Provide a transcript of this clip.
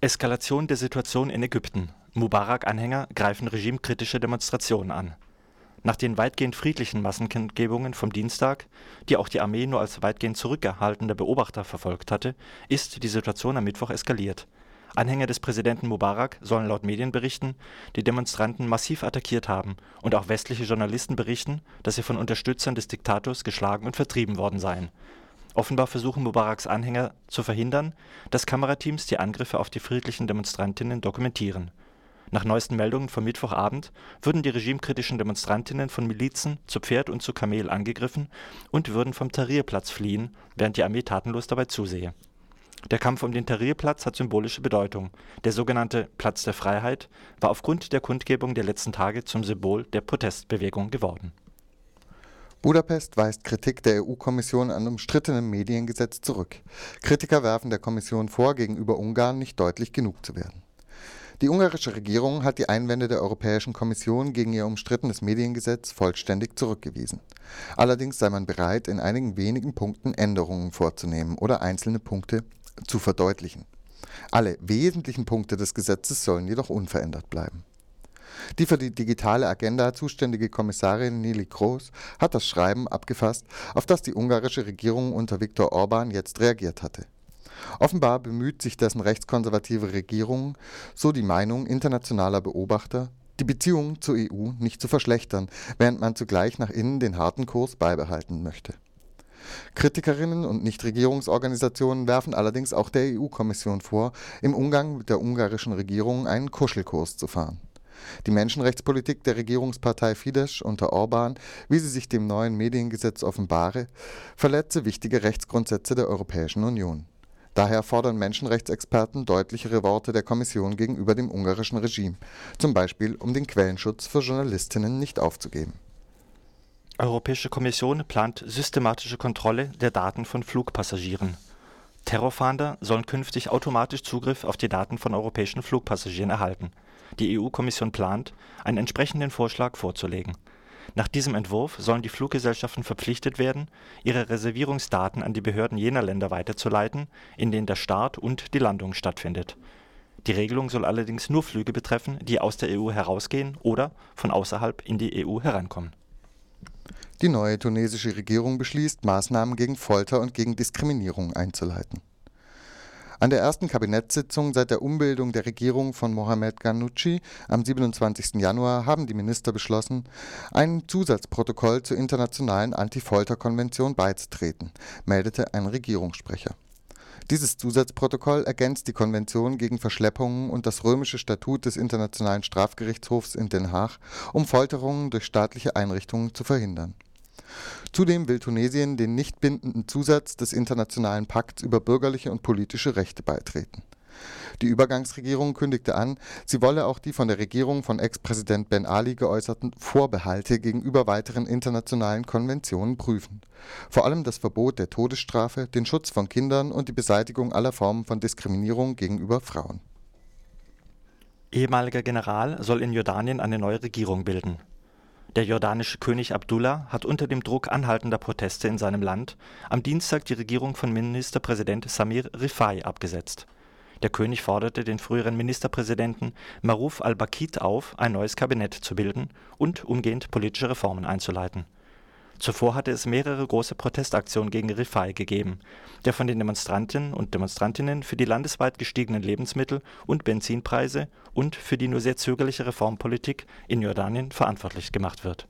Eskalation der Situation in Ägypten. Mubarak-Anhänger greifen regimekritische Demonstrationen an. Nach den weitgehend friedlichen Massenkundgebungen vom Dienstag, die auch die Armee nur als weitgehend zurückgehaltener Beobachter verfolgt hatte, ist die Situation am Mittwoch eskaliert. Anhänger des Präsidenten Mubarak sollen laut Medienberichten die Demonstranten massiv attackiert haben, und auch westliche Journalisten berichten, dass sie von Unterstützern des Diktators geschlagen und vertrieben worden seien. Offenbar versuchen Mubaraks Anhänger zu verhindern, dass Kamerateams die Angriffe auf die friedlichen Demonstrantinnen dokumentieren. Nach neuesten Meldungen vom Mittwochabend würden die regimekritischen Demonstrantinnen von Milizen zu Pferd und zu Kamel angegriffen und würden vom Tahrirplatz fliehen, während die Armee tatenlos dabei zusehe. Der Kampf um den Tahrirplatz hat symbolische Bedeutung. Der sogenannte „ Platz der Freiheit “war aufgrund der Kundgebung der letzten Tage zum Symbol der Protestbewegung geworden. Budapest weist Kritik der EU-Kommission an umstrittenem Mediengesetz zurück. Kritiker werfen der Kommission vor, gegenüber Ungarn nicht deutlich genug zu werden. Die ungarische Regierung hat die Einwände der Europäischen Kommission gegen ihr umstrittenes Mediengesetz vollständig zurückgewiesen. Allerdings sei man bereit, in einigen wenigen Punkten Änderungen vorzunehmen oder einzelne Punkte zu verdeutlichen. Alle wesentlichen Punkte des Gesetzes sollen jedoch unverändert bleiben. Die für die digitale Agenda zuständige Kommissarin Neelie Kroes hat das Schreiben abgefasst, auf das die ungarische Regierung unter Viktor Orban jetzt reagiert hatte. Offenbar bemüht sich dessen rechtskonservative Regierung, so die Meinung internationaler Beobachter, die Beziehungen zur EU nicht zu verschlechtern, während man zugleich nach innen den harten Kurs beibehalten möchte. Kritikerinnen und Nichtregierungsorganisationen werfen allerdings auch der EU-Kommission vor, im Umgang mit der ungarischen Regierung einen Kuschelkurs zu fahren. Die Menschenrechtspolitik der Regierungspartei Fidesz unter Orban, wie sie sich dem neuen Mediengesetz offenbare, verletze wichtige Rechtsgrundsätze der Europäischen Union Daher fordern Menschenrechtsexperten deutlichere Worte der Kommission gegenüber dem ungarischen Regime, zum Beispiel um den Quellenschutz für Journalistinnen nicht aufzugeben. Europäische Kommission plant systematische Kontrolle der Daten von Flugpassagieren. Terrorfahnder sollen künftig automatisch Zugriff auf die Daten von europäischen Flugpassagieren erhalten. Die EU-Kommission plant, einen entsprechenden Vorschlag vorzulegen nach diesem Entwurf sollen die Fluggesellschaften verpflichtet werden, ihre Reservierungsdaten an die Behörden jener Länder weiterzuleiten, in denen der Start und die Landung stattfindet. Die Regelung soll allerdings nur Flüge betreffen, die aus der EU herausgehen oder von außerhalb in die EU herankommen. Die neue tunesische Regierung beschließt, Maßnahmen gegen Folter und gegen Diskriminierung einzuleiten an der ersten Kabinettssitzung seit der Umbildung der Regierung von Mohamed Ghannouchi am 27. Januar haben die Minister beschlossen, einem Zusatzprotokoll zur Internationalen Anti-Folter-Konvention beizutreten, meldete ein Regierungssprecher. Dieses Zusatzprotokoll ergänzt die Konvention gegen Verschleppungen und das Römische Statut des Internationalen Strafgerichtshofs in Den Haag, um Folterungen durch staatliche Einrichtungen zu verhindern Zudem will Tunesien den nicht bindenden Zusatz des Internationalen Pakts über bürgerliche und politische Rechte beitreten. Die Übergangsregierung kündigte an, sie wolle auch die von der Regierung von Ex-Präsident Ben Ali geäußerten Vorbehalte gegenüber weiteren internationalen Konventionen prüfen. Vor allem das Verbot der Todesstrafe, den Schutz von Kindern und die Beseitigung aller Formen von Diskriminierung gegenüber Frauen. Ehemaliger General soll in Jordanien eine neue Regierung bilden der jordanische König Abdullah hat unter dem Druck anhaltender Proteste in seinem Land am Dienstag die Regierung von Ministerpräsident Samir Rifai abgesetzt. Der König forderte den früheren Ministerpräsidenten Maruf al-Bakit auf, ein neues Kabinett zu bilden und umgehend politische Reformen einzuleiten. Zuvor hatte es mehrere große Protestaktionen gegen Rifai gegeben, der von den Demonstrantinnen und Demonstrantinnen für die landesweit gestiegenen Lebensmittel und Benzinpreise und für die nur sehr zögerliche Reformpolitik in Jordanien verantwortlich gemacht wird